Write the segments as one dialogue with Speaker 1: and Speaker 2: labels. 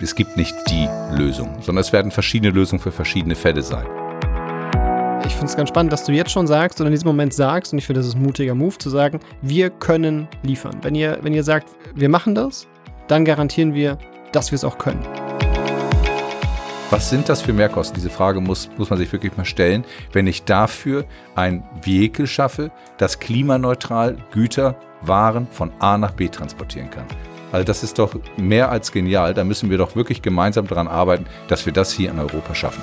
Speaker 1: Es gibt nicht die Lösung, sondern es werden verschiedene Lösungen für verschiedene Fälle sein.
Speaker 2: Ich finde es ganz spannend, dass du jetzt schon sagst und in diesem Moment sagst, und ich finde, das ist ein mutiger Move, zu sagen, wir können liefern. Wenn ihr, wenn ihr sagt, wir machen das, dann garantieren wir, dass wir es auch können.
Speaker 1: Was sind das für Mehrkosten? Diese Frage muss, muss man sich wirklich mal stellen, wenn ich dafür ein Vehikel schaffe, das klimaneutral Güter, Waren von A nach B transportieren kann. Also das ist doch mehr als genial. Da müssen wir doch wirklich gemeinsam daran arbeiten, dass wir das hier in Europa schaffen.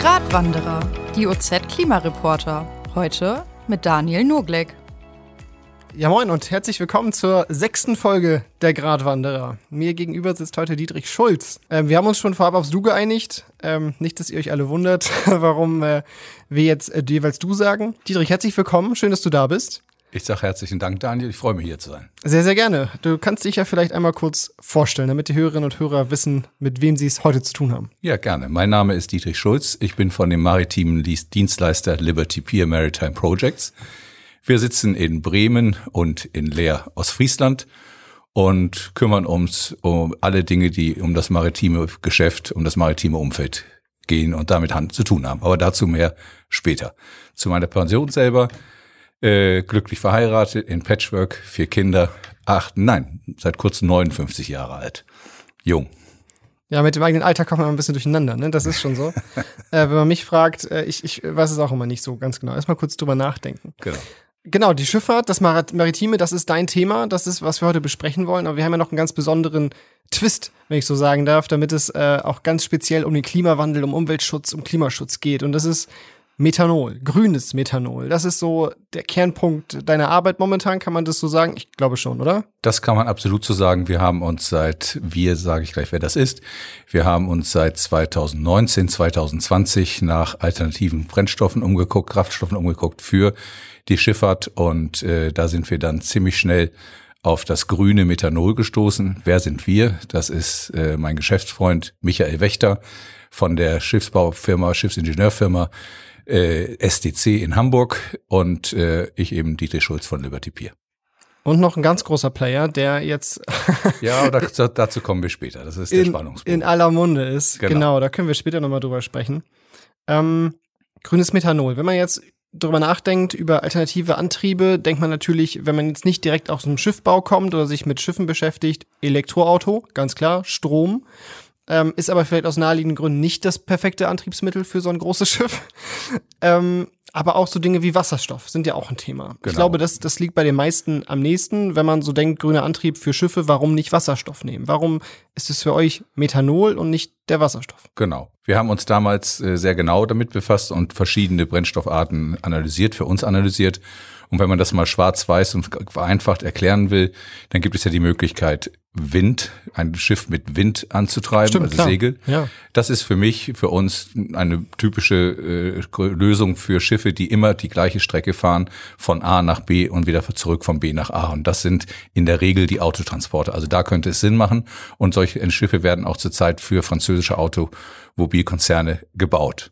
Speaker 3: Gratwanderer, die OZ-Klimareporter. Heute mit Daniel Nurgleck.
Speaker 2: Ja, moin und herzlich willkommen zur sechsten Folge der Gratwanderer. Mir gegenüber sitzt heute Dietrich Schulz. Ähm, wir haben uns schon vorab aufs Du geeinigt. Ähm, nicht, dass ihr euch alle wundert, warum äh, wir jetzt äh, jeweils Du sagen. Dietrich, herzlich willkommen. Schön, dass du da bist.
Speaker 1: Ich sage herzlichen Dank, Daniel. Ich freue mich, hier zu sein.
Speaker 2: Sehr, sehr gerne. Du kannst dich ja vielleicht einmal kurz vorstellen, damit die Hörerinnen und Hörer wissen, mit wem sie es heute zu tun haben.
Speaker 1: Ja, gerne. Mein Name ist Dietrich Schulz. Ich bin von dem maritimen Dienstleister Liberty Pier Maritime Projects. Wir sitzen in Bremen und in Leer, Ostfriesland und kümmern uns um alle Dinge, die um das maritime Geschäft, um das maritime Umfeld gehen und damit Hand zu tun haben. Aber dazu mehr später. Zu meiner Pension selber. Äh, glücklich verheiratet, in Patchwork, vier Kinder, acht, nein, seit kurzem 59 Jahre alt. Jung.
Speaker 2: Ja, mit dem eigenen Alter kommt man ein bisschen durcheinander, ne? Das ist schon so. äh, wenn man mich fragt, äh, ich, ich weiß es auch immer nicht so ganz genau. Erstmal kurz drüber nachdenken.
Speaker 1: Genau.
Speaker 2: Genau, die Schifffahrt, das Maritime, das ist dein Thema, das ist, was wir heute besprechen wollen. Aber wir haben ja noch einen ganz besonderen Twist, wenn ich so sagen darf, damit es äh, auch ganz speziell um den Klimawandel, um Umweltschutz, um Klimaschutz geht. Und das ist Methanol, grünes Methanol. Das ist so der Kernpunkt deiner Arbeit momentan, kann man das so sagen? Ich glaube schon, oder?
Speaker 1: Das kann man absolut so sagen. Wir haben uns seit, wir sage ich gleich, wer das ist, wir haben uns seit 2019, 2020 nach alternativen Brennstoffen umgeguckt, Kraftstoffen umgeguckt für die Schifffahrt und äh, da sind wir dann ziemlich schnell auf das grüne Methanol gestoßen. Wer sind wir? Das ist äh, mein Geschäftsfreund Michael Wächter von der Schiffsbaufirma, Schiffsingenieurfirma äh, SDC in Hamburg und äh, ich eben Dietrich Schulz von Liberty Pier.
Speaker 2: Und noch ein ganz großer Player, der jetzt.
Speaker 1: ja, dazu, dazu kommen wir später. Das ist der
Speaker 2: in,
Speaker 1: Spannungspunkt.
Speaker 2: In aller Munde ist. Genau, genau da können wir später nochmal drüber sprechen. Ähm, grünes Methanol. Wenn man jetzt drüber nachdenkt, über alternative Antriebe, denkt man natürlich, wenn man jetzt nicht direkt aus dem Schiffbau kommt oder sich mit Schiffen beschäftigt, Elektroauto, ganz klar, Strom ähm, ist aber vielleicht aus naheliegenden Gründen nicht das perfekte Antriebsmittel für so ein großes Schiff. ähm, aber auch so Dinge wie Wasserstoff sind ja auch ein Thema. Genau. Ich glaube, das, das liegt bei den meisten am nächsten, wenn man so denkt, grüner Antrieb für Schiffe, warum nicht Wasserstoff nehmen? Warum ist es für euch Methanol und nicht der Wasserstoff?
Speaker 1: Genau. Wir haben uns damals äh, sehr genau damit befasst und verschiedene Brennstoffarten analysiert, für uns analysiert. Und wenn man das mal schwarz-weiß und vereinfacht erklären will, dann gibt es ja die Möglichkeit, Wind, ein Schiff mit Wind anzutreiben, Stimmt, also klar. Segel. Ja. Das ist für mich, für uns eine typische äh, Lösung für Schiffe, die immer die gleiche Strecke fahren, von A nach B und wieder zurück von B nach A. Und das sind in der Regel die Autotransporte. Also da könnte es Sinn machen. Und solche Schiffe werden auch zurzeit für französische Automobilkonzerne gebaut.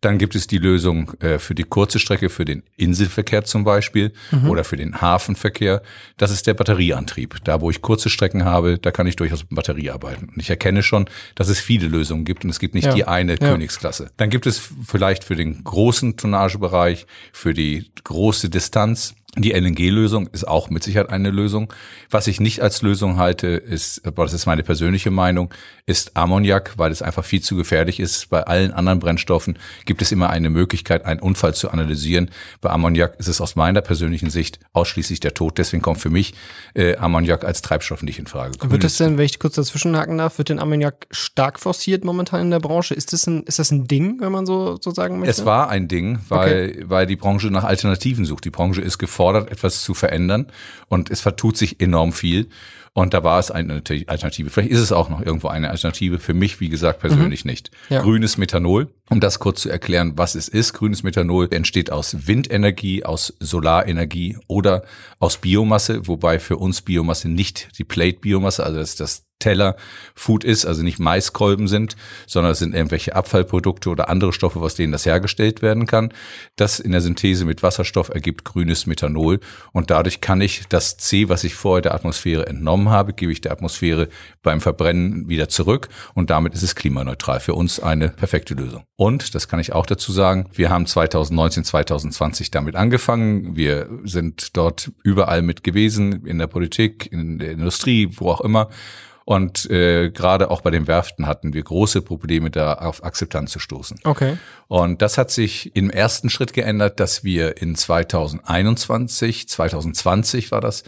Speaker 1: Dann gibt es die Lösung äh, für die kurze Strecke, für den Inselverkehr zum Beispiel mhm. oder für den Hafenverkehr. Das ist der Batterieantrieb. Da, wo ich kurze Strecken habe, da kann ich durchaus mit Batterie arbeiten. Und ich erkenne schon, dass es viele Lösungen gibt und es gibt nicht ja. die eine ja. Königsklasse. Dann gibt es vielleicht für den großen Tonnagebereich, für die große Distanz die LNG-Lösung ist auch mit Sicherheit eine Lösung. Was ich nicht als Lösung halte, ist, aber das ist meine persönliche Meinung, ist Ammoniak, weil es einfach viel zu gefährlich ist. Bei allen anderen Brennstoffen gibt es immer eine Möglichkeit, einen Unfall zu analysieren. Bei Ammoniak ist es aus meiner persönlichen Sicht ausschließlich der Tod. Deswegen kommt für mich äh, Ammoniak als Treibstoff nicht in Frage.
Speaker 2: Wird das denn, wenn ich kurz dazwischen haken darf, wird denn Ammoniak stark forciert momentan in der Branche? Ist das ein, ist das ein Ding, wenn man so, so sagen möchte?
Speaker 1: Es war ein Ding, weil, okay. weil die Branche nach Alternativen sucht. Die Branche ist gefordert gefordert, etwas zu verändern und es vertut sich enorm viel. Und da war es eine Alternative. Vielleicht ist es auch noch irgendwo eine Alternative. Für mich, wie gesagt, persönlich mhm. nicht. Ja. Grünes Methanol. Um das kurz zu erklären, was es ist. Grünes Methanol entsteht aus Windenergie, aus Solarenergie oder aus Biomasse, wobei für uns Biomasse nicht die Plate-Biomasse, also das, das Teller Food ist, also nicht Maiskolben sind, sondern es sind irgendwelche Abfallprodukte oder andere Stoffe, aus denen das hergestellt werden kann. Das in der Synthese mit Wasserstoff ergibt grünes Methanol und dadurch kann ich das C, was ich vorher der Atmosphäre entnommen habe, gebe ich der Atmosphäre beim Verbrennen wieder zurück und damit ist es klimaneutral. Für uns eine perfekte Lösung. Und, das kann ich auch dazu sagen, wir haben 2019, 2020 damit angefangen. Wir sind dort überall mit gewesen, in der Politik, in der Industrie, wo auch immer und äh, gerade auch bei den Werften hatten wir große Probleme, da auf Akzeptanz zu stoßen.
Speaker 2: Okay.
Speaker 1: Und das hat sich im ersten Schritt geändert, dass wir in 2021, 2020 war das,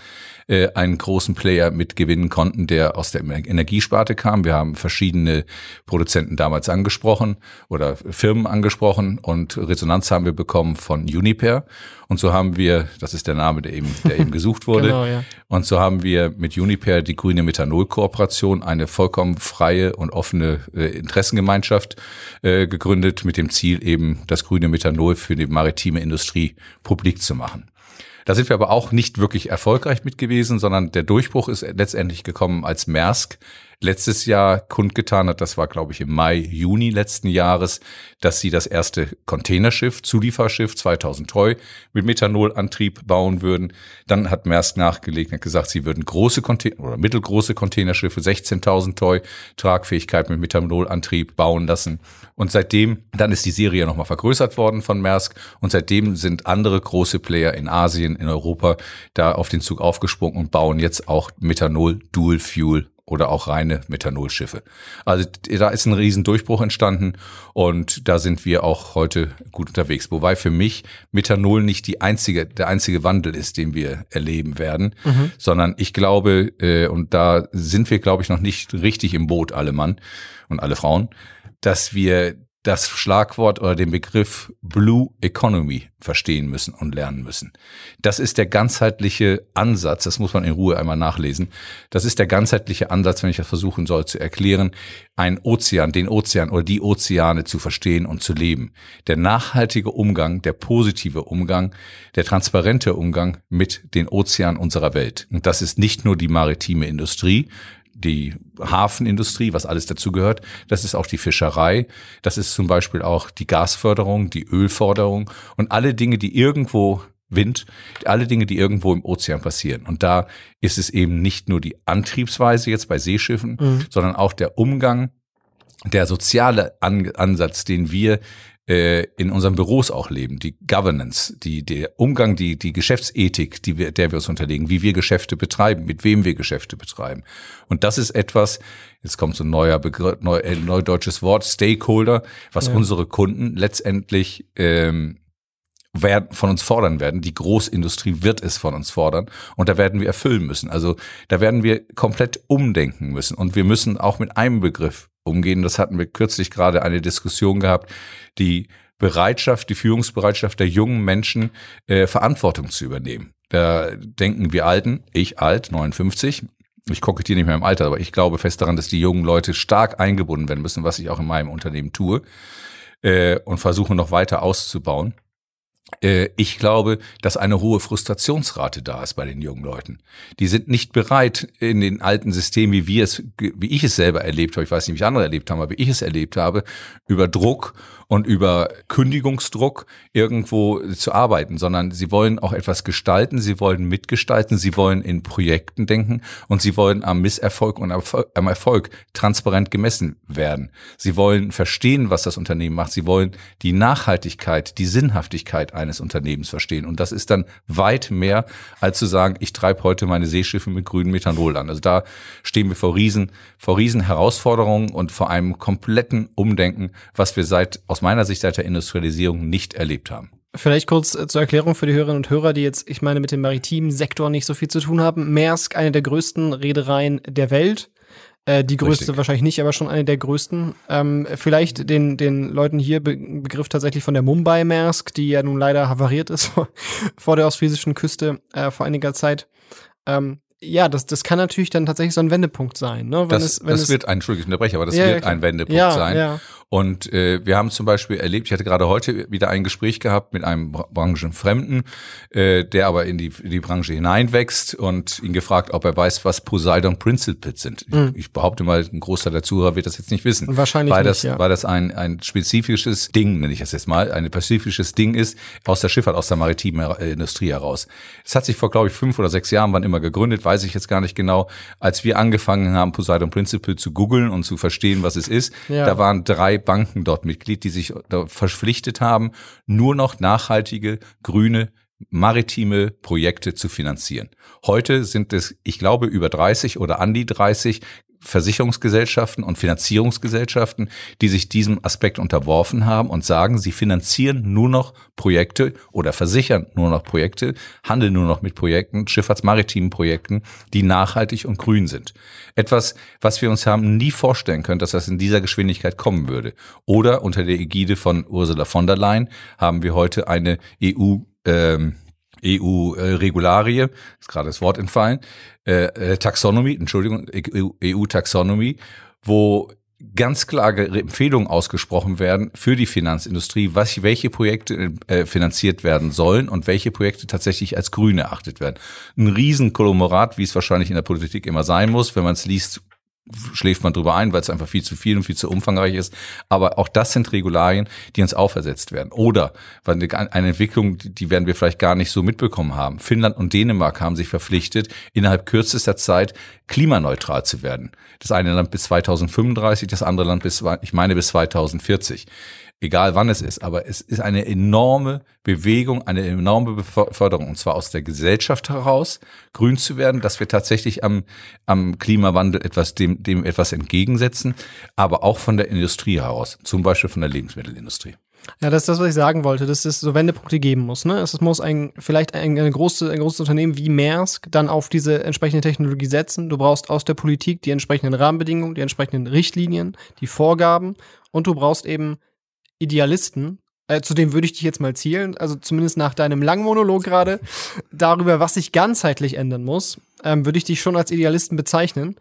Speaker 1: äh, einen großen Player mitgewinnen konnten, der aus der Energiesparte kam. Wir haben verschiedene Produzenten damals angesprochen oder Firmen angesprochen und Resonanz haben wir bekommen von Uniper. Und so haben wir, das ist der Name, der eben, der eben gesucht wurde. genau, ja. Und so haben wir mit Uniper die grüne Methanol-Kooperation, eine vollkommen freie und offene äh, Interessengemeinschaft äh, gegründet, mit dem Ziel eben das grüne Methanol für die maritime Industrie publik zu machen. Da sind wir aber auch nicht wirklich erfolgreich mit gewesen, sondern der Durchbruch ist letztendlich gekommen, als Maersk letztes Jahr kundgetan hat, das war glaube ich im Mai, Juni letzten Jahres, dass sie das erste Containerschiff, Zulieferschiff 2000 Treu mit Methanolantrieb bauen würden. Dann hat Maersk nachgelegt und gesagt, sie würden große Container oder mittelgroße Containerschiffe, 16.000 Treu, Tragfähigkeit mit Methanolantrieb bauen lassen. Und seitdem, dann ist die Serie nochmal vergrößert worden von Maersk und seitdem sind andere große Player in Asien, in Europa da auf den Zug aufgesprungen und bauen jetzt auch Methanol Dual Fuel oder auch reine Methanolschiffe. Also da ist ein riesen Durchbruch entstanden und da sind wir auch heute gut unterwegs. Wobei für mich Methanol nicht die einzige, der einzige Wandel ist, den wir erleben werden, mhm. sondern ich glaube, äh, und da sind wir, glaube ich, noch nicht richtig im Boot, alle Mann und alle Frauen, dass wir das Schlagwort oder den Begriff Blue Economy verstehen müssen und lernen müssen. Das ist der ganzheitliche Ansatz, das muss man in Ruhe einmal nachlesen. Das ist der ganzheitliche Ansatz, wenn ich das versuchen soll zu erklären, ein Ozean, den Ozean oder die Ozeane zu verstehen und zu leben. Der nachhaltige Umgang, der positive Umgang, der transparente Umgang mit den Ozeanen unserer Welt. Und das ist nicht nur die maritime Industrie, die Hafenindustrie, was alles dazu gehört. Das ist auch die Fischerei. Das ist zum Beispiel auch die Gasförderung, die Ölförderung und alle Dinge, die irgendwo Wind, alle Dinge, die irgendwo im Ozean passieren. Und da ist es eben nicht nur die Antriebsweise jetzt bei Seeschiffen, mhm. sondern auch der Umgang, der soziale An Ansatz, den wir äh, in unseren Büros auch leben, die Governance, die der Umgang, die die Geschäftsethik, die wir, der wir uns unterlegen, wie wir Geschäfte betreiben, mit wem wir Geschäfte betreiben. Und das ist etwas, jetzt kommt so ein neuer Begriff, neu, äh, neudeutsches Wort, Stakeholder, was ja. unsere Kunden letztendlich ähm, werden, von uns fordern werden. Die Großindustrie wird es von uns fordern und da werden wir erfüllen müssen. Also da werden wir komplett umdenken müssen und wir müssen auch mit einem Begriff umgehen. Das hatten wir kürzlich gerade eine Diskussion gehabt, die Bereitschaft, die Führungsbereitschaft der jungen Menschen, äh, Verantwortung zu übernehmen. Da denken wir Alten, ich alt, 59, ich kokettiere nicht mehr im Alter, aber ich glaube fest daran, dass die jungen Leute stark eingebunden werden müssen, was ich auch in meinem Unternehmen tue, äh, und versuche noch weiter auszubauen. Äh, ich glaube, dass eine hohe Frustrationsrate da ist bei den jungen Leuten. Die sind nicht bereit, in den alten Systemen, wie wir es, wie ich es selber erlebt habe, ich weiß nicht, wie andere erlebt haben, aber wie ich es erlebt habe, über Druck und über Kündigungsdruck irgendwo zu arbeiten, sondern sie wollen auch etwas gestalten, sie wollen mitgestalten, sie wollen in Projekten denken und sie wollen am Misserfolg und am Erfolg transparent gemessen werden. Sie wollen verstehen, was das Unternehmen macht. Sie wollen die Nachhaltigkeit, die Sinnhaftigkeit eines Unternehmens verstehen. Und das ist dann weit mehr, als zu sagen, ich treibe heute meine Seeschiffe mit grünem Methanol an. Also da stehen wir vor riesen, vor riesen Herausforderungen und vor einem kompletten Umdenken, was wir seit aus meiner Sicht seit der Industrialisierung nicht erlebt haben.
Speaker 2: Vielleicht kurz äh, zur Erklärung für die Hörerinnen und Hörer, die jetzt, ich meine, mit dem maritimen Sektor nicht so viel zu tun haben. Maersk, eine der größten Reedereien der Welt. Äh, die größte Richtig. wahrscheinlich nicht, aber schon eine der größten. Ähm, vielleicht den, den Leuten hier Be Begriff tatsächlich von der Mumbai Maersk, die ja nun leider havariert ist vor, der ostfriesischen Küste äh, vor einiger Zeit. Ähm, ja, das, das kann natürlich dann tatsächlich so ein Wendepunkt sein. Ne?
Speaker 1: Wenn das, es, wenn das es, wird ein, Entschuldigung, ich unterbreche, aber das ja, wird ja, ein Wendepunkt ja, sein. Und äh, wir haben zum Beispiel erlebt, ich hatte gerade heute wieder ein Gespräch gehabt mit einem Branchenfremden, äh, der aber in die, in die Branche hineinwächst und ihn gefragt, ob er weiß, was Poseidon Principles sind. Mhm. Ich, ich, behaupte mal, ein Großteil der Zuhörer wird das jetzt nicht wissen.
Speaker 2: Wahrscheinlich
Speaker 1: weil
Speaker 2: nicht,
Speaker 1: das, ja. Weil das ein, ein spezifisches Ding, nenne ich das jetzt mal, ein spezifisches Ding ist aus der Schifffahrt, aus der maritimen äh, Industrie heraus. Es hat sich vor, glaube ich, fünf oder sechs Jahren, wann immer gegründet, weiß ich jetzt gar nicht genau, als wir angefangen haben, Poseidon Principle zu googeln und zu verstehen, was es ist. Ja. Da waren drei Banken dort Mitglied, die sich verpflichtet haben, nur noch nachhaltige, grüne maritime Projekte zu finanzieren. Heute sind es, ich glaube, über 30 oder an die 30 Versicherungsgesellschaften und Finanzierungsgesellschaften, die sich diesem Aspekt unterworfen haben und sagen, sie finanzieren nur noch Projekte oder versichern nur noch Projekte, handeln nur noch mit Projekten, schifffahrtsmaritimen Projekten, die nachhaltig und grün sind. Etwas, was wir uns haben nie vorstellen können, dass das in dieser Geschwindigkeit kommen würde. Oder unter der Ägide von Ursula von der Leyen haben wir heute eine EU ähm, EU-Regularie, ist gerade das Wort entfallen, äh, äh Taxonomie, Entschuldigung, EU-Taxonomie, wo ganz klare Empfehlungen ausgesprochen werden für die Finanzindustrie, was, welche Projekte äh, finanziert werden sollen und welche Projekte tatsächlich als grün erachtet werden. Ein Riesenkolomorat, wie es wahrscheinlich in der Politik immer sein muss, wenn man es liest, schläft man drüber ein, weil es einfach viel zu viel und viel zu umfangreich ist. Aber auch das sind Regularien, die uns aufersetzt werden. Oder eine Entwicklung, die werden wir vielleicht gar nicht so mitbekommen haben. Finnland und Dänemark haben sich verpflichtet, innerhalb kürzester Zeit klimaneutral zu werden. Das eine Land bis 2035, das andere Land bis, ich meine, bis 2040 egal wann es ist, aber es ist eine enorme Bewegung, eine enorme Beförderung, und zwar aus der Gesellschaft heraus, grün zu werden, dass wir tatsächlich am, am Klimawandel etwas, dem, dem etwas entgegensetzen, aber auch von der Industrie heraus, zum Beispiel von der Lebensmittelindustrie.
Speaker 2: Ja, das ist das, was ich sagen wollte, dass es so Wendepunkte geben muss. Ne? Es muss ein, vielleicht ein, eine große, ein großes Unternehmen wie Maersk dann auf diese entsprechende Technologie setzen. Du brauchst aus der Politik die entsprechenden Rahmenbedingungen, die entsprechenden Richtlinien, die Vorgaben und du brauchst eben Idealisten, äh, zu dem würde ich dich jetzt mal zielen, also zumindest nach deinem langen Monolog gerade, darüber, was sich ganzheitlich ändern muss, ähm, würde ich dich schon als Idealisten bezeichnen.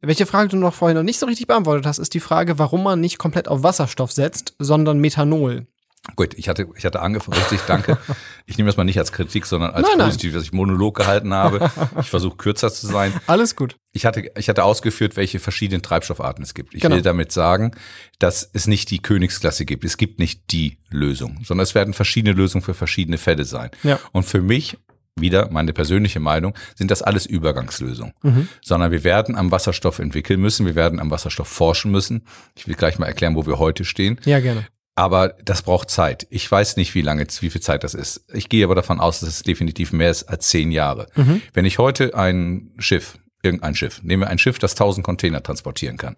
Speaker 2: Welche Frage du noch vorhin noch nicht so richtig beantwortet hast, ist die Frage, warum man nicht komplett auf Wasserstoff setzt, sondern Methanol.
Speaker 1: Gut, ich hatte, ich hatte angefangen, richtig, danke. Ich nehme das mal nicht als Kritik, sondern als nein, positiv, nein. dass ich Monolog gehalten habe. Ich versuche kürzer zu sein.
Speaker 2: Alles gut.
Speaker 1: Ich hatte, ich hatte ausgeführt, welche verschiedenen Treibstoffarten es gibt. Ich genau. will damit sagen, dass es nicht die Königsklasse gibt. Es gibt nicht die Lösung, sondern es werden verschiedene Lösungen für verschiedene Fälle sein. Ja. Und für mich wieder meine persönliche Meinung, sind das alles Übergangslösungen. Mhm. Sondern wir werden am Wasserstoff entwickeln müssen, wir werden am Wasserstoff forschen müssen. Ich will gleich mal erklären, wo wir heute stehen.
Speaker 2: Ja, gerne.
Speaker 1: Aber das braucht Zeit. Ich weiß nicht, wie lange, wie viel Zeit das ist. Ich gehe aber davon aus, dass es definitiv mehr ist als zehn Jahre. Mhm. Wenn ich heute ein Schiff, irgendein Schiff, nehme ein Schiff, das 1000 Container transportieren kann,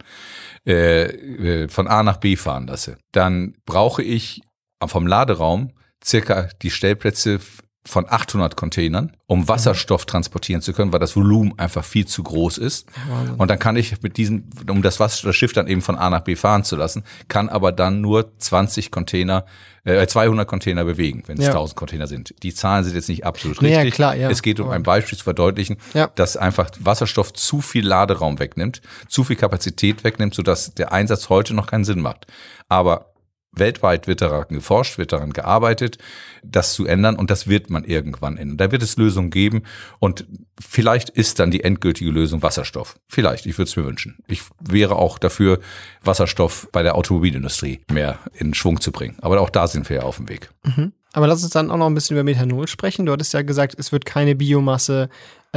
Speaker 1: äh, äh, von A nach B fahren lasse, dann brauche ich vom Laderaum circa die Stellplätze von 800 Containern, um Wasserstoff transportieren zu können, weil das Volumen einfach viel zu groß ist. Wahnsinn. Und dann kann ich mit diesem, um das, Wasser, das Schiff dann eben von A nach B fahren zu lassen, kann aber dann nur 20 Container, äh, 200 Container bewegen, wenn es ja. 1000 Container sind. Die Zahlen sind jetzt nicht absolut richtig. Ja,
Speaker 2: klar, ja.
Speaker 1: Es geht um ein Beispiel zu verdeutlichen, ja. dass einfach Wasserstoff zu viel Laderaum wegnimmt, zu viel Kapazität wegnimmt, sodass der Einsatz heute noch keinen Sinn macht. Aber Weltweit wird daran geforscht, wird daran gearbeitet, das zu ändern und das wird man irgendwann ändern. Da wird es Lösungen geben und vielleicht ist dann die endgültige Lösung Wasserstoff. Vielleicht, ich würde es mir wünschen. Ich wäre auch dafür, Wasserstoff bei der Automobilindustrie mehr in Schwung zu bringen. Aber auch da sind wir ja auf dem Weg.
Speaker 2: Mhm. Aber lass uns dann auch noch ein bisschen über Methanol sprechen. Du hattest ja gesagt, es wird keine Biomasse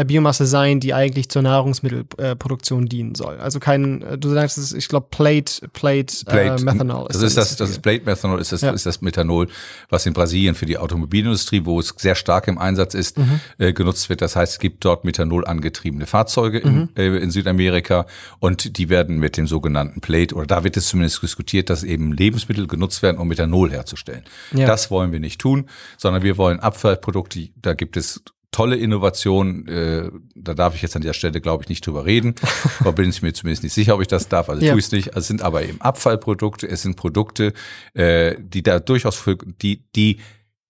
Speaker 2: Biomasse sein, die eigentlich zur Nahrungsmittelproduktion äh, dienen soll. Also kein, äh, du sagst, es ich glaube, Plate, Plate, Plate. Äh, Methanol.
Speaker 1: Ist das ist das, das ist Plate Methanol, ist das, ja. ist das Methanol, was in Brasilien für die Automobilindustrie, wo es sehr stark im Einsatz ist, mhm. äh, genutzt wird. Das heißt, es gibt dort Methanol angetriebene Fahrzeuge mhm. in, äh, in Südamerika und die werden mit dem sogenannten Plate, oder da wird es zumindest diskutiert, dass eben Lebensmittel genutzt werden, um Methanol herzustellen. Ja. Das wollen wir nicht tun, sondern wir wollen Abfallprodukte, da gibt es tolle Innovation. Äh, da darf ich jetzt an der Stelle, glaube ich, nicht drüber reden. da bin ich mir zumindest nicht sicher, ob ich das darf. Also ja. tue ich es nicht. Es sind aber eben Abfallprodukte. Es sind Produkte, äh, die da durchaus für, die, die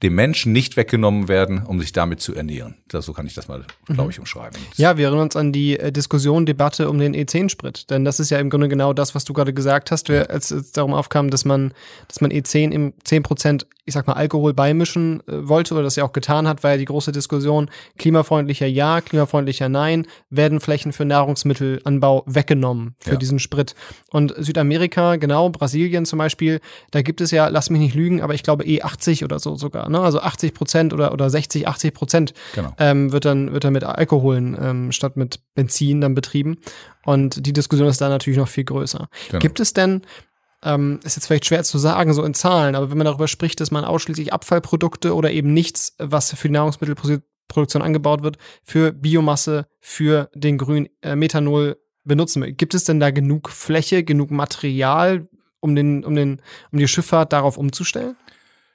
Speaker 1: dem Menschen nicht weggenommen werden, um sich damit zu ernähren. Das, so kann ich das mal, glaube mhm. ich, umschreiben.
Speaker 2: Ja, wir erinnern uns an die äh, Diskussion, Debatte um den E10-Sprit. Denn das ist ja im Grunde genau das, was du gerade gesagt hast, als es darum aufkam, dass man, dass man E10 im 10 Prozent, ich sag mal, Alkohol beimischen äh, wollte oder das ja auch getan hat, war ja die große Diskussion, klimafreundlicher ja, klimafreundlicher nein, werden Flächen für Nahrungsmittelanbau weggenommen für ja. diesen Sprit. Und Südamerika, genau, Brasilien zum Beispiel, da gibt es ja, lass mich nicht lügen, aber ich glaube E80 oder so sogar, ne? Also 80 Prozent oder, oder 60, 80 Prozent genau. ähm, wird, dann, wird dann mit Alkoholen ähm, statt mit Benzin dann betrieben. Und die Diskussion ist da natürlich noch viel größer. Genau. Gibt es denn, ähm, ist jetzt vielleicht schwer zu sagen, so in Zahlen, aber wenn man darüber spricht, dass man ausschließlich Abfallprodukte oder eben nichts, was für die Nahrungsmittelproduktion angebaut wird, für Biomasse, für den grünen äh, Methanol benutzen will. Gibt es denn da genug Fläche, genug Material, um, den, um, den, um die Schifffahrt darauf umzustellen?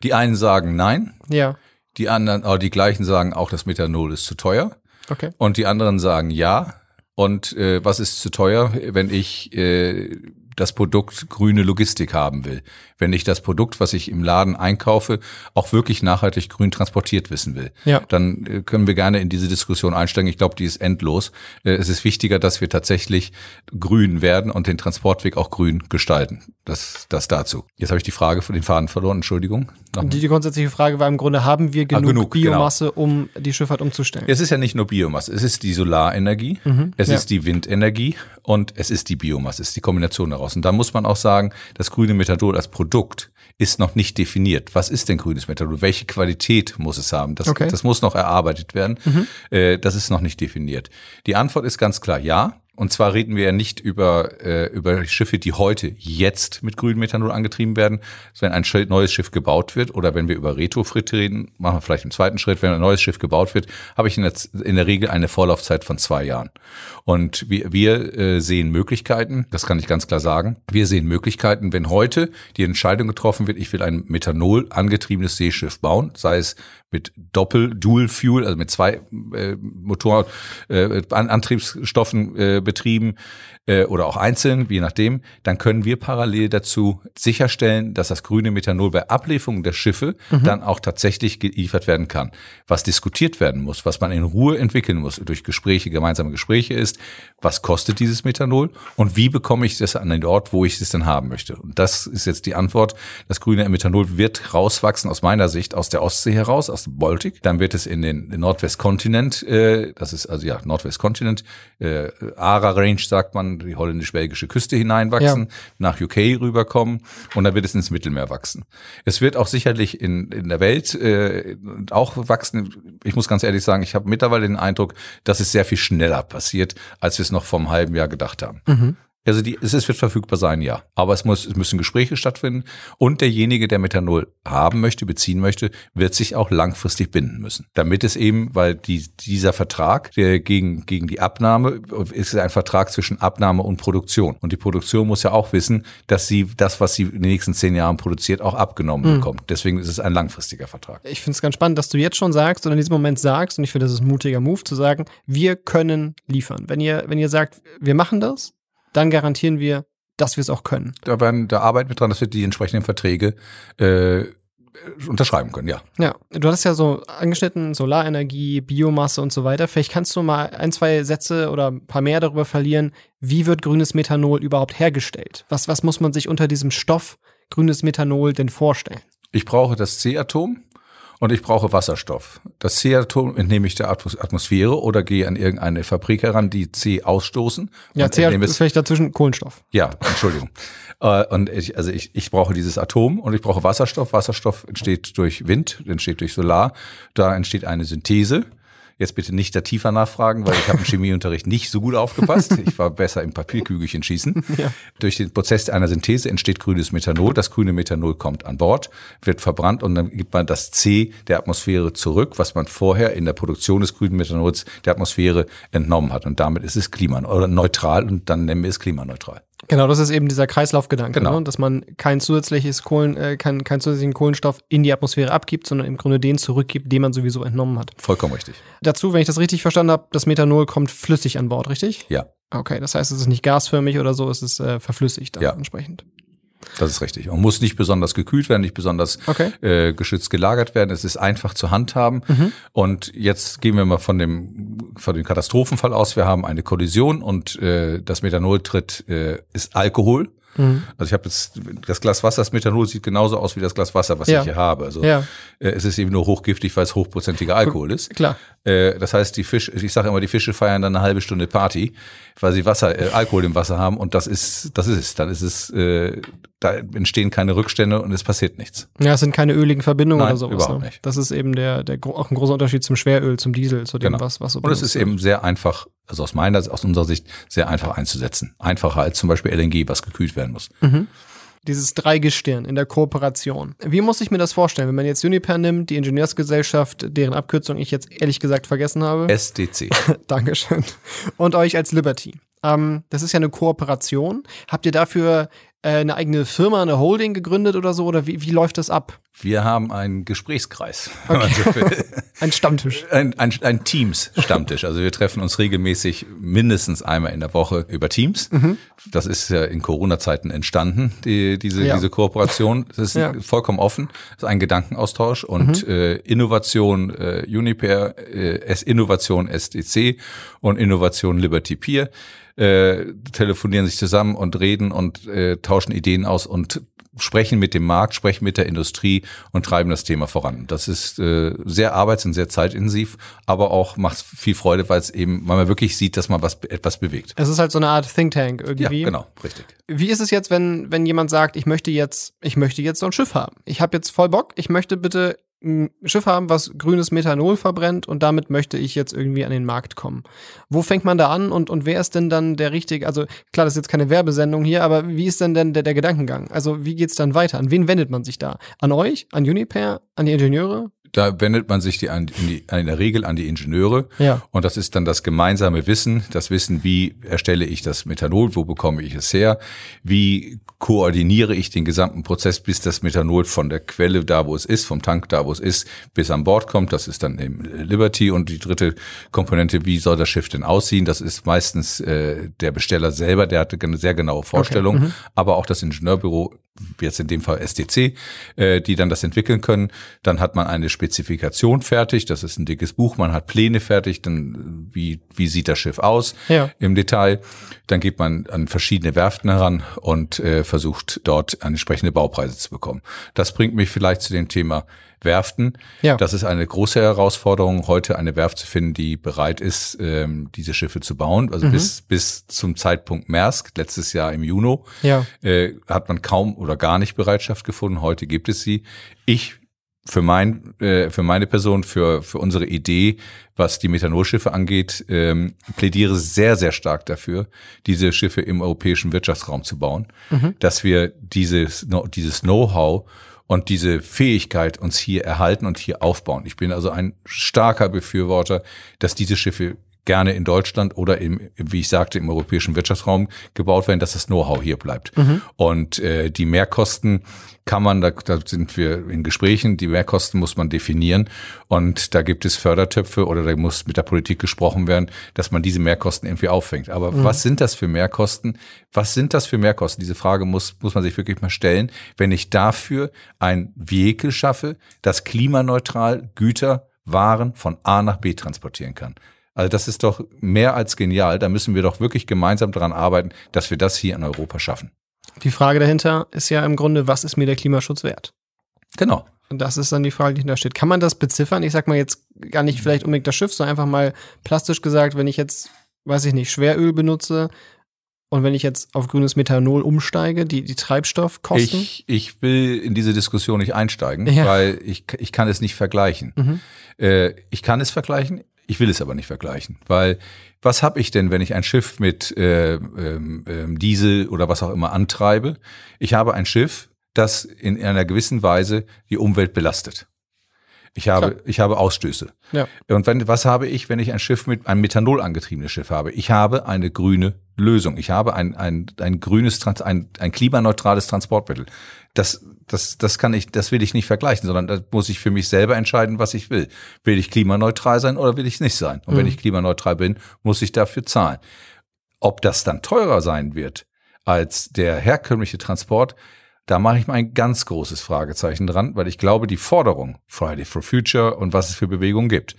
Speaker 1: Die einen sagen nein.
Speaker 2: Ja.
Speaker 1: Die anderen, aber die gleichen sagen auch, das Methanol ist zu teuer.
Speaker 2: Okay.
Speaker 1: Und die anderen sagen ja. Und äh, was ist zu teuer, wenn ich äh, das Produkt grüne Logistik haben will. Wenn ich das Produkt, was ich im Laden einkaufe, auch wirklich nachhaltig grün transportiert wissen will,
Speaker 2: ja.
Speaker 1: dann äh, können wir gerne in diese Diskussion einsteigen. Ich glaube, die ist endlos. Äh, es ist wichtiger, dass wir tatsächlich grün werden und den Transportweg auch grün gestalten. Das, das dazu. Jetzt habe ich die Frage von den Faden verloren, Entschuldigung.
Speaker 2: Die, die, grundsätzliche Frage war im Grunde, haben wir genug, ah, genug genau. Biomasse, genau. um die Schifffahrt umzustellen?
Speaker 1: Es ist ja nicht nur Biomasse, es ist die Solarenergie, mhm, es ja. ist die Windenergie und es ist die Biomasse, es ist die Kombination daraus. Und da muss man auch sagen, das grüne Methanol als Produkt ist noch nicht definiert. Was ist denn grünes Methanol? Welche Qualität muss es haben? Das, okay. das muss noch erarbeitet werden. Mhm. Äh, das ist noch nicht definiert. Die Antwort ist ganz klar ja. Und zwar reden wir ja nicht über, äh, über Schiffe, die heute jetzt mit grünem Methanol angetrieben werden. Wenn ein neues Schiff gebaut wird oder wenn wir über Retrofit reden, machen wir vielleicht im zweiten Schritt, wenn ein neues Schiff gebaut wird, habe ich in der, in der Regel eine Vorlaufzeit von zwei Jahren. Und wir, wir äh, sehen Möglichkeiten, das kann ich ganz klar sagen, wir sehen Möglichkeiten, wenn heute die Entscheidung getroffen wird, ich will ein Methanol angetriebenes Seeschiff bauen, sei es mit Doppel-Dual-Fuel, also mit zwei äh, Motor, äh, Antriebsstoffen äh, betrieben äh, oder auch einzeln, je nachdem, dann können wir parallel dazu sicherstellen, dass das grüne Methanol bei Ablieferung der Schiffe mhm. dann auch tatsächlich geliefert werden kann. Was diskutiert werden muss, was man in Ruhe entwickeln muss durch Gespräche, gemeinsame Gespräche ist, was kostet dieses Methanol und wie bekomme ich das an den Ort, wo ich es dann haben möchte. Und das ist jetzt die Antwort. Das grüne Methanol wird rauswachsen aus meiner Sicht aus der Ostsee heraus, aus dem Baltic. Dann wird es in den Nordwestkontinent, äh, das ist also ja Nordwestkontinent, äh, Ara Range sagt man, die holländisch-belgische Küste hineinwachsen, ja. nach UK rüberkommen und dann wird es ins Mittelmeer wachsen. Es wird auch sicherlich in, in der Welt äh, auch wachsen. Ich muss ganz ehrlich sagen, ich habe mittlerweile den Eindruck, dass es sehr viel schneller passiert, als wir es noch vor einem halben Jahr gedacht haben. Mhm. Also die, es wird verfügbar sein, ja. Aber es, muss, es müssen Gespräche stattfinden und derjenige, der Methanol haben möchte, beziehen möchte, wird sich auch langfristig binden müssen. Damit es eben, weil die, dieser Vertrag der gegen, gegen die Abnahme ist ein Vertrag zwischen Abnahme und Produktion. Und die Produktion muss ja auch wissen, dass sie das, was sie in den nächsten zehn Jahren produziert, auch abgenommen mhm. bekommt. Deswegen ist es ein langfristiger Vertrag.
Speaker 2: Ich finde es ganz spannend, dass du jetzt schon sagst und in diesem Moment sagst, und ich finde, das ist ein mutiger Move zu sagen, wir können liefern. Wenn ihr, wenn ihr sagt, wir machen das, dann garantieren wir, dass wir es auch können.
Speaker 1: Da, werden, da arbeiten wir dran, dass wir die entsprechenden Verträge äh, unterschreiben können, ja.
Speaker 2: Ja, du hast ja so angeschnitten, Solarenergie, Biomasse und so weiter. Vielleicht kannst du mal ein, zwei Sätze oder ein paar mehr darüber verlieren, wie wird grünes Methanol überhaupt hergestellt? Was, was muss man sich unter diesem Stoff grünes Methanol denn vorstellen?
Speaker 1: Ich brauche das C-Atom, und ich brauche Wasserstoff. Das C-Atom entnehme ich der Atmosphäre oder gehe an irgendeine Fabrik heran, die C ausstoßen.
Speaker 2: Ja, C ist vielleicht dazwischen Kohlenstoff.
Speaker 1: Ja, Entschuldigung. Äh, und ich, also ich, ich brauche dieses Atom und ich brauche Wasserstoff. Wasserstoff entsteht durch Wind, entsteht durch Solar. Da entsteht eine Synthese. Jetzt bitte nicht da tiefer nachfragen, weil ich habe im Chemieunterricht nicht so gut aufgepasst. Ich war besser im Papierkügelchen schießen. Ja. Durch den Prozess einer Synthese entsteht grünes Methanol. Das grüne Methanol kommt an Bord, wird verbrannt und dann gibt man das C der Atmosphäre zurück, was man vorher in der Produktion des grünen Methanols der Atmosphäre entnommen hat. Und damit ist es klimaneutral und dann nennen wir es klimaneutral.
Speaker 2: Genau, das ist eben dieser Kreislaufgedanke, genau. ne? dass man kein zusätzliches Kohlen, äh, kein, keinen zusätzlichen Kohlenstoff in die Atmosphäre abgibt, sondern im Grunde den zurückgibt, den man sowieso entnommen hat.
Speaker 1: Vollkommen richtig.
Speaker 2: Dazu, wenn ich das richtig verstanden habe, das Methanol kommt flüssig an Bord, richtig?
Speaker 1: Ja.
Speaker 2: Okay, das heißt, es ist nicht gasförmig oder so, es ist äh, verflüssigt dann
Speaker 1: ja.
Speaker 2: entsprechend.
Speaker 1: Das ist richtig. Und muss nicht besonders gekühlt werden, nicht besonders okay. äh, geschützt gelagert werden. Es ist einfach zu handhaben. Mhm. Und jetzt gehen wir mal von dem, von dem Katastrophenfall aus. Wir haben eine Kollision und äh, das Methanol tritt, äh, ist Alkohol. Mhm. Also ich habe jetzt das Glas Wasser, das Methanol sieht genauso aus wie das Glas Wasser, was ja. ich hier habe. Also ja. äh, es ist eben nur hochgiftig, weil es hochprozentiger Alkohol ist.
Speaker 2: Klar.
Speaker 1: Äh, das heißt, die Fische, ich sage immer, die Fische feiern dann eine halbe Stunde Party, weil sie Wasser, äh, Alkohol im Wasser haben und das ist, das ist es. Dann ist es, äh, da entstehen keine Rückstände und es passiert nichts.
Speaker 2: Ja, es sind keine öligen Verbindungen
Speaker 1: Nein,
Speaker 2: oder sowas.
Speaker 1: Überhaupt ne? nicht.
Speaker 2: Das ist eben der, der auch ein großer Unterschied zum Schweröl, zum Diesel, zu dem
Speaker 1: genau.
Speaker 2: was, was so
Speaker 1: Und es ist eben sehr einfach, also aus meiner, aus unserer Sicht sehr einfach einzusetzen. Einfacher als zum Beispiel LNG, was gekühlt werden muss.
Speaker 2: Mhm dieses Dreigestirn in der Kooperation. Wie muss ich mir das vorstellen, wenn man jetzt Uniper nimmt, die Ingenieursgesellschaft, deren Abkürzung ich jetzt ehrlich gesagt vergessen habe?
Speaker 1: SDC.
Speaker 2: Dankeschön. Und euch als Liberty. Ähm, das ist ja eine Kooperation. Habt ihr dafür eine eigene Firma, eine Holding gegründet oder so? Oder wie, wie läuft das ab?
Speaker 1: Wir haben einen Gesprächskreis.
Speaker 2: Okay. ein Stammtisch.
Speaker 1: Ein, ein, ein Teams-Stammtisch. Also wir treffen uns regelmäßig mindestens einmal in der Woche über Teams. Mhm. Das ist ja in Corona-Zeiten entstanden, die, diese, ja. diese Kooperation. Das ist ja. vollkommen offen. Das ist ein Gedankenaustausch und mhm. äh, Innovation äh, Uniper, äh, Innovation SDC und Innovation Liberty Peer äh, telefonieren sich zusammen und reden und äh, tauschen Ideen aus und sprechen mit dem Markt, sprechen mit der Industrie und treiben das Thema voran. Das ist äh, sehr arbeits- und sehr zeitintensiv, aber auch macht viel Freude, weil es eben, weil man wirklich sieht, dass man was etwas bewegt.
Speaker 2: Es ist halt so eine Art Think Tank irgendwie.
Speaker 1: Ja, genau, richtig.
Speaker 2: Wie ist es jetzt, wenn wenn jemand sagt, ich möchte jetzt, ich möchte jetzt so ein Schiff haben. Ich habe jetzt voll Bock, ich möchte bitte ein Schiff haben, was grünes Methanol verbrennt und damit möchte ich jetzt irgendwie an den Markt kommen. Wo fängt man da an und, und wer ist denn dann der richtige, also klar, das ist jetzt keine Werbesendung hier, aber wie ist denn denn der, der Gedankengang? Also wie geht's dann weiter? An wen wendet man sich da? An euch? An Uniper? An die Ingenieure?
Speaker 1: Da wendet man sich die, an, die, in der Regel an die Ingenieure.
Speaker 2: Ja.
Speaker 1: Und das ist dann das gemeinsame Wissen, das Wissen, wie erstelle ich das Methanol, wo bekomme ich es her, wie koordiniere ich den gesamten Prozess, bis das Methanol von der Quelle da, wo es ist, vom Tank da, wo es ist, bis an Bord kommt. Das ist dann eben Liberty. Und die dritte Komponente, wie soll das Schiff denn aussehen? Das ist meistens äh, der Besteller selber, der hatte eine sehr genaue Vorstellung, okay. mhm. aber auch das Ingenieurbüro jetzt in dem Fall SDC, äh, die dann das entwickeln können. Dann hat man eine Spezifikation fertig, das ist ein dickes Buch, man hat Pläne fertig, dann wie, wie sieht das Schiff aus
Speaker 2: ja.
Speaker 1: im Detail. Dann geht man an verschiedene Werften heran und äh, versucht dort entsprechende Baupreise zu bekommen. Das bringt mich vielleicht zu dem Thema Werften. Ja. Das ist eine große Herausforderung, heute eine Werft zu finden, die bereit ist, ähm, diese Schiffe zu bauen. Also mhm. bis, bis zum Zeitpunkt Maersk, letztes Jahr im Juni,
Speaker 2: ja.
Speaker 1: äh, hat man kaum oder gar nicht Bereitschaft gefunden. Heute gibt es sie. Ich für mein äh, für meine Person für für unsere Idee was die Methanolschiffe angeht ähm, plädiere sehr sehr stark dafür diese Schiffe im europäischen Wirtschaftsraum zu bauen mhm. dass wir dieses dieses Know-how und diese Fähigkeit uns hier erhalten und hier aufbauen. Ich bin also ein starker Befürworter, dass diese Schiffe gerne in Deutschland oder im, wie ich sagte, im europäischen Wirtschaftsraum gebaut werden, dass das Know-how hier bleibt. Mhm. Und äh, die Mehrkosten kann man, da, da sind wir in Gesprächen, die Mehrkosten muss man definieren und da gibt es Fördertöpfe oder da muss mit der Politik gesprochen werden, dass man diese Mehrkosten irgendwie auffängt. Aber mhm. was sind das für Mehrkosten? Was sind das für Mehrkosten? Diese Frage muss, muss man sich wirklich mal stellen, wenn ich dafür ein Vehikel schaffe, das klimaneutral Güter, Waren von A nach B transportieren kann. Also das ist doch mehr als genial. Da müssen wir doch wirklich gemeinsam daran arbeiten, dass wir das hier in Europa schaffen.
Speaker 2: Die Frage dahinter ist ja im Grunde, was ist mir der Klimaschutz wert?
Speaker 1: Genau.
Speaker 2: Und das ist dann die Frage, die da steht. Kann man das beziffern? Ich sag mal jetzt gar nicht vielleicht unbedingt das Schiff, sondern einfach mal plastisch gesagt, wenn ich jetzt, weiß ich nicht, Schweröl benutze und wenn ich jetzt auf grünes Methanol umsteige, die, die Treibstoffkosten?
Speaker 1: Ich, ich will in diese Diskussion nicht einsteigen, ja. weil ich, ich kann es nicht vergleichen. Mhm. Äh, ich kann es vergleichen, ich will es aber nicht vergleichen, weil was habe ich denn, wenn ich ein Schiff mit äh, ähm, ähm, Diesel oder was auch immer antreibe? Ich habe ein Schiff, das in einer gewissen Weise die Umwelt belastet. Ich habe, Klar. ich habe Ausstöße.
Speaker 2: Ja.
Speaker 1: Und wenn, was habe ich, wenn ich ein Schiff mit einem Methanol angetriebenes Schiff habe? Ich habe eine grüne Lösung. Ich habe ein, ein, ein grünes, ein, ein klimaneutrales Transportmittel. Das das, das kann ich, das will ich nicht vergleichen, sondern da muss ich für mich selber entscheiden, was ich will. Will ich klimaneutral sein oder will ich es nicht sein? Und mhm. wenn ich klimaneutral bin, muss ich dafür zahlen. Ob das dann teurer sein wird als der herkömmliche Transport, Da mache ich mal ein ganz großes Fragezeichen dran, weil ich glaube, die Forderung Friday for Future und was es für Bewegungen gibt,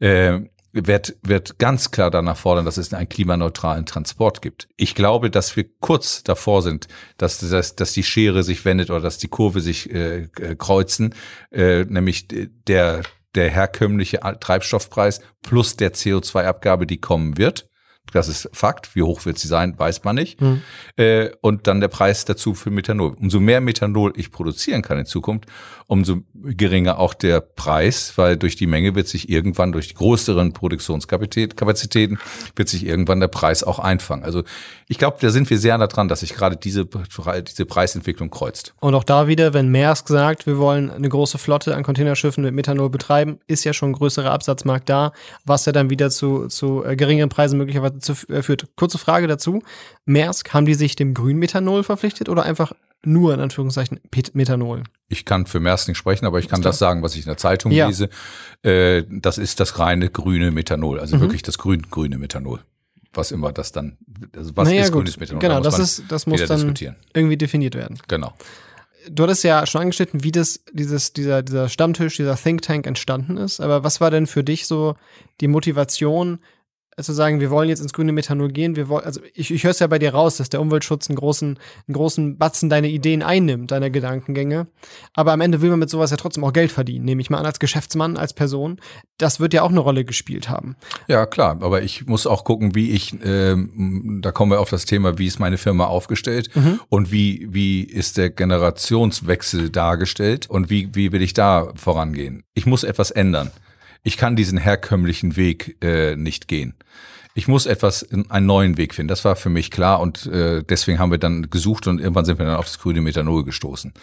Speaker 1: äh, wird, wird ganz klar danach fordern, dass es einen klimaneutralen Transport gibt. Ich glaube, dass wir kurz davor sind, dass, dass, dass die Schere sich wendet oder dass die Kurve sich äh, äh kreuzen, äh, nämlich der, der herkömmliche Treibstoffpreis plus der CO2-Abgabe, die kommen wird. Das ist Fakt. Wie hoch wird sie sein, weiß man nicht. Mhm. Äh, und dann der Preis dazu für Methanol. Umso mehr Methanol ich produzieren kann in Zukunft, umso geringer auch der Preis, weil durch die Menge wird sich irgendwann, durch die größeren Produktionskapazitäten, wird sich irgendwann der Preis auch einfangen. Also ich glaube, da sind wir sehr nah dran, dass sich gerade diese, diese Preisentwicklung kreuzt.
Speaker 2: Und auch da wieder, wenn Maersk sagt, wir wollen eine große Flotte an Containerschiffen mit Methanol betreiben, ist ja schon ein größerer Absatzmarkt da, was ja dann wieder zu, zu äh, geringeren Preisen möglicherweise zu, äh, führt. Kurze Frage dazu. Maersk, haben die sich dem grünen Methanol verpflichtet oder einfach nur in Anführungszeichen Methanol?
Speaker 1: Ich kann für nicht sprechen, aber ich kann das sagen, was ich in der Zeitung ja. lese. Äh, das ist das reine grüne Methanol, also mhm. wirklich das grün, grüne Methanol. Was immer das dann, also was
Speaker 2: naja, ist gut. grünes Methanol? Genau, da das, ist, das muss dann irgendwie definiert werden.
Speaker 1: Genau.
Speaker 2: Du hattest ja schon angeschnitten, wie das, dieses, dieser, dieser Stammtisch, dieser Think Tank entstanden ist. Aber was war denn für dich so die Motivation, zu sagen, wir wollen jetzt ins grüne Methanol gehen, wir wollen, also ich, ich höre es ja bei dir raus, dass der Umweltschutz einen großen, einen großen Batzen deiner Ideen einnimmt, deiner Gedankengänge. Aber am Ende will man mit sowas ja trotzdem auch Geld verdienen, nehme ich mal an, als Geschäftsmann, als Person. Das wird ja auch eine Rolle gespielt haben.
Speaker 1: Ja, klar, aber ich muss auch gucken, wie ich, ähm, da kommen wir auf das Thema, wie ist meine Firma aufgestellt mhm. und wie, wie ist der Generationswechsel dargestellt und wie, wie will ich da vorangehen. Ich muss etwas ändern ich kann diesen herkömmlichen Weg äh, nicht gehen. Ich muss etwas, einen neuen Weg finden. Das war für mich klar und äh, deswegen haben wir dann gesucht und irgendwann sind wir dann auf das grüne Methanol gestoßen.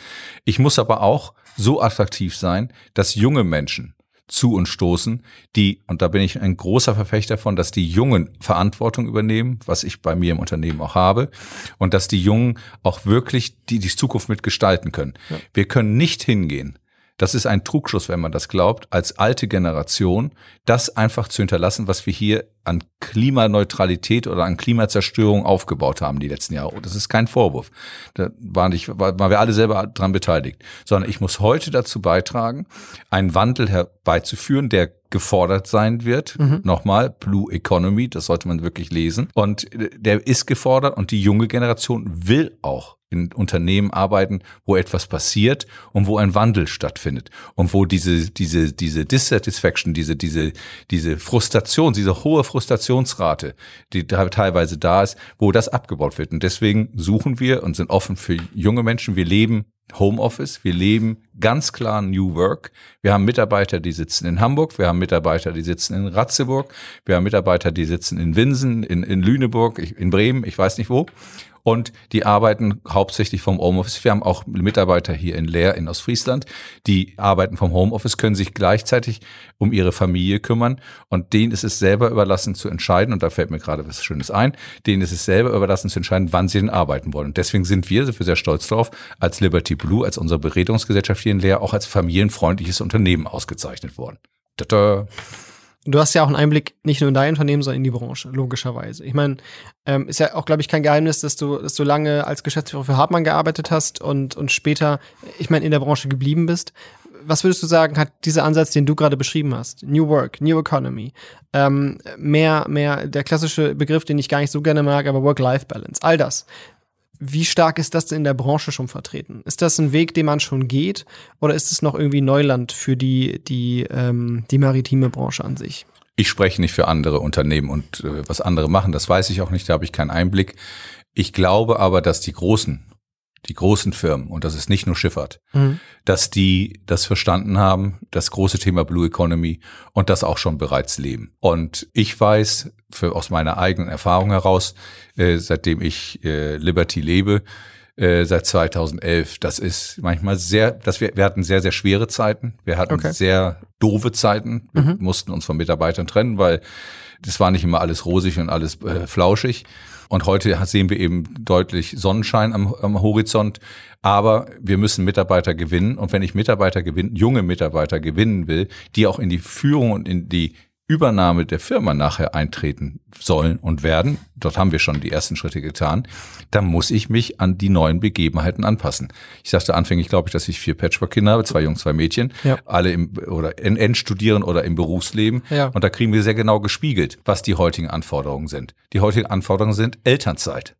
Speaker 1: Ich muss aber auch so attraktiv sein, dass junge Menschen zu uns stoßen, die, und da bin ich ein großer Verfechter davon, dass die Jungen Verantwortung übernehmen, was ich bei mir im Unternehmen auch habe, und dass die Jungen auch wirklich die, die Zukunft mitgestalten können. Ja. Wir können nicht hingehen das ist ein Trugschluss, wenn man das glaubt, als alte Generation, das einfach zu hinterlassen, was wir hier an Klimaneutralität oder an Klimazerstörung aufgebaut haben die letzten Jahre. Das ist kein Vorwurf. Da waren, nicht, waren wir alle selber dran beteiligt. Sondern ich muss heute dazu beitragen, einen Wandel herbeizuführen, der gefordert sein wird. Mhm. Nochmal, Blue Economy, das sollte man wirklich lesen. Und der ist gefordert und die junge Generation will auch in Unternehmen arbeiten, wo etwas passiert und wo ein Wandel stattfindet und wo diese diese diese Dissatisfaction, diese diese diese Frustration, diese hohe Frustrationsrate, die teilweise da ist, wo das abgebaut wird. Und deswegen suchen wir und sind offen für junge Menschen. Wir leben Homeoffice, wir leben ganz klar New Work. Wir haben Mitarbeiter, die sitzen in Hamburg, wir haben Mitarbeiter, die sitzen in Ratzeburg, wir haben Mitarbeiter, die sitzen in Winsen, in, in Lüneburg, in Bremen, ich weiß nicht wo und die arbeiten hauptsächlich vom Homeoffice. Wir haben auch Mitarbeiter hier in Leer in Ostfriesland, die arbeiten vom Homeoffice, können sich gleichzeitig um ihre Familie kümmern und denen ist es selber überlassen zu entscheiden und da fällt mir gerade was Schönes ein, denen ist es selber überlassen zu entscheiden, wann sie denn arbeiten wollen. Und deswegen sind wir, sind wir sehr stolz darauf, als Liberty Blue, als unsere Beredungsgesellschaft hier in Leer auch als familienfreundliches Unternehmen ausgezeichnet worden. Tada.
Speaker 2: Du hast ja auch einen Einblick nicht nur in dein Unternehmen, sondern in die Branche, logischerweise. Ich meine, ähm, ist ja auch, glaube ich, kein Geheimnis, dass du, dass du lange als Geschäftsführer für Hartmann gearbeitet hast und, und später, ich meine, in der Branche geblieben bist. Was würdest du sagen, hat dieser Ansatz, den du gerade beschrieben hast, New Work, New Economy, ähm, mehr, mehr der klassische Begriff, den ich gar nicht so gerne mag, aber Work-Life-Balance, all das. Wie stark ist das in der Branche schon vertreten? Ist das ein Weg, den man schon geht, oder ist es noch irgendwie Neuland für die, die, ähm, die maritime Branche an sich?
Speaker 1: Ich spreche nicht für andere Unternehmen und äh, was andere machen, das weiß ich auch nicht, da habe ich keinen Einblick. Ich glaube aber, dass die großen die großen Firmen, und das ist nicht nur Schifffahrt, mhm. dass die das verstanden haben, das große Thema Blue Economy und das auch schon bereits leben. Und ich weiß für, aus meiner eigenen Erfahrung heraus, äh, seitdem ich äh, Liberty lebe, äh, seit 2011, das ist manchmal sehr, dass wir, wir hatten sehr, sehr schwere Zeiten. Wir hatten okay. sehr doofe Zeiten. Wir mhm. mussten uns von Mitarbeitern trennen, weil das war nicht immer alles rosig und alles äh, flauschig. Und heute sehen wir eben deutlich Sonnenschein am, am Horizont. Aber wir müssen Mitarbeiter gewinnen. Und wenn ich Mitarbeiter gewinnen, junge Mitarbeiter gewinnen will, die auch in die Führung und in die Übernahme der Firma nachher eintreten sollen und werden, dort haben wir schon die ersten Schritte getan, dann muss ich mich an die neuen Begebenheiten anpassen. Ich sagte anfänglich, glaube ich, dass ich vier Patchwork-Kinder habe, zwei Jungs, zwei Mädchen, ja. alle im oder in Endstudieren oder im Berufsleben. Ja. Und da kriegen wir sehr genau gespiegelt, was die heutigen Anforderungen sind. Die heutigen Anforderungen sind Elternzeit.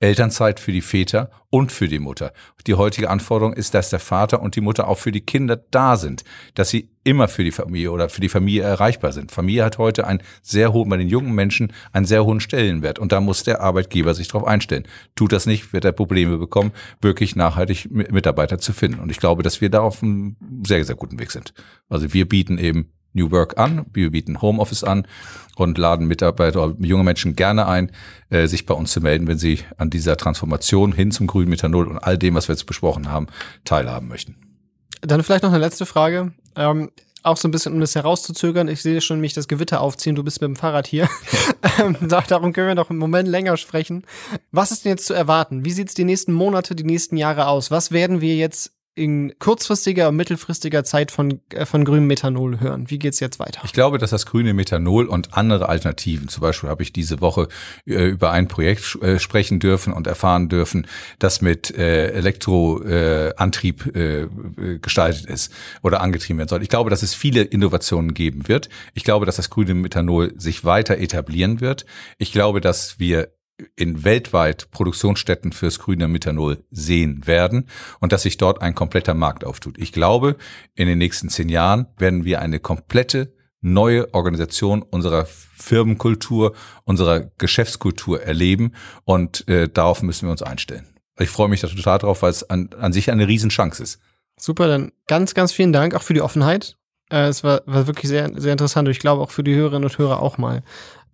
Speaker 1: Elternzeit für die Väter und für die Mutter. Die heutige Anforderung ist, dass der Vater und die Mutter auch für die Kinder da sind, dass sie immer für die Familie oder für die Familie erreichbar sind. Familie hat heute einen sehr hohen, bei den jungen Menschen einen sehr hohen Stellenwert und da muss der Arbeitgeber sich darauf einstellen. Tut das nicht, wird er Probleme bekommen, wirklich nachhaltig Mitarbeiter zu finden. Und ich glaube, dass wir da auf einem sehr, sehr guten Weg sind. Also wir bieten eben New Work an, wir bieten Homeoffice an und laden Mitarbeiter junge Menschen gerne ein, äh, sich bei uns zu melden, wenn sie an dieser Transformation hin zum grünen Methanol und all dem, was wir jetzt besprochen haben, teilhaben möchten.
Speaker 2: Dann vielleicht noch eine letzte Frage. Ähm, auch so ein bisschen, um das herauszuzögern, ich sehe schon mich das Gewitter aufziehen, du bist mit dem Fahrrad hier. Ähm, darum können wir noch einen Moment länger sprechen. Was ist denn jetzt zu erwarten? Wie sieht es die nächsten Monate, die nächsten Jahre aus? Was werden wir jetzt in kurzfristiger und mittelfristiger Zeit von, äh, von grünem Methanol hören? Wie geht's jetzt weiter?
Speaker 1: Ich glaube, dass das grüne Methanol und andere Alternativen, zum Beispiel habe ich diese Woche äh, über ein Projekt äh, sprechen dürfen und erfahren dürfen, das mit äh, Elektroantrieb äh, gestaltet ist oder angetrieben werden soll. Ich glaube, dass es viele Innovationen geben wird. Ich glaube, dass das grüne Methanol sich weiter etablieren wird. Ich glaube, dass wir in weltweit Produktionsstätten fürs grüne Methanol sehen werden und dass sich dort ein kompletter Markt auftut. Ich glaube, in den nächsten zehn Jahren werden wir eine komplette neue Organisation unserer Firmenkultur, unserer Geschäftskultur erleben und äh, darauf müssen wir uns einstellen. Ich freue mich da total drauf, weil es an, an sich eine Riesenchance ist.
Speaker 2: Super, dann ganz, ganz vielen Dank auch für die Offenheit. Äh, es war, war wirklich sehr, sehr interessant und ich glaube auch für die Hörerinnen und Hörer auch mal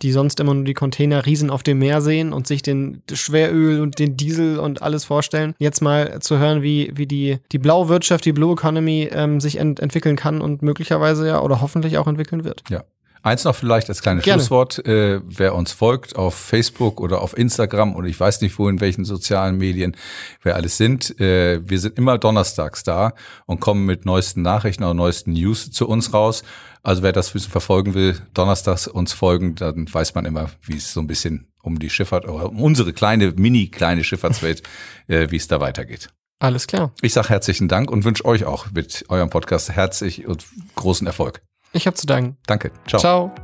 Speaker 2: die sonst immer nur die Container riesen auf dem Meer sehen und sich den Schweröl und den Diesel und alles vorstellen. Jetzt mal zu hören, wie, wie die, die blaue Wirtschaft, die Blue Economy ähm, sich ent entwickeln kann und möglicherweise ja oder hoffentlich auch entwickeln wird.
Speaker 1: Ja. Eins noch vielleicht als kleines Gerne. Schlusswort. Äh, wer uns folgt auf Facebook oder auf Instagram oder ich weiß nicht wo, in welchen sozialen Medien wir alles sind. Äh, wir sind immer donnerstags da und kommen mit neuesten Nachrichten oder neuesten News zu uns raus. Also wer das Wissen verfolgen will, donnerstags uns folgen, dann weiß man immer, wie es so ein bisschen um die Schifffahrt, oder um unsere kleine, mini kleine Schifffahrtswelt, äh, wie es da weitergeht.
Speaker 2: Alles klar.
Speaker 1: Ich sage herzlichen Dank und wünsche euch auch mit eurem Podcast herzlich und großen Erfolg.
Speaker 2: Ich habe zu danken.
Speaker 1: Danke. Ciao. Ciao.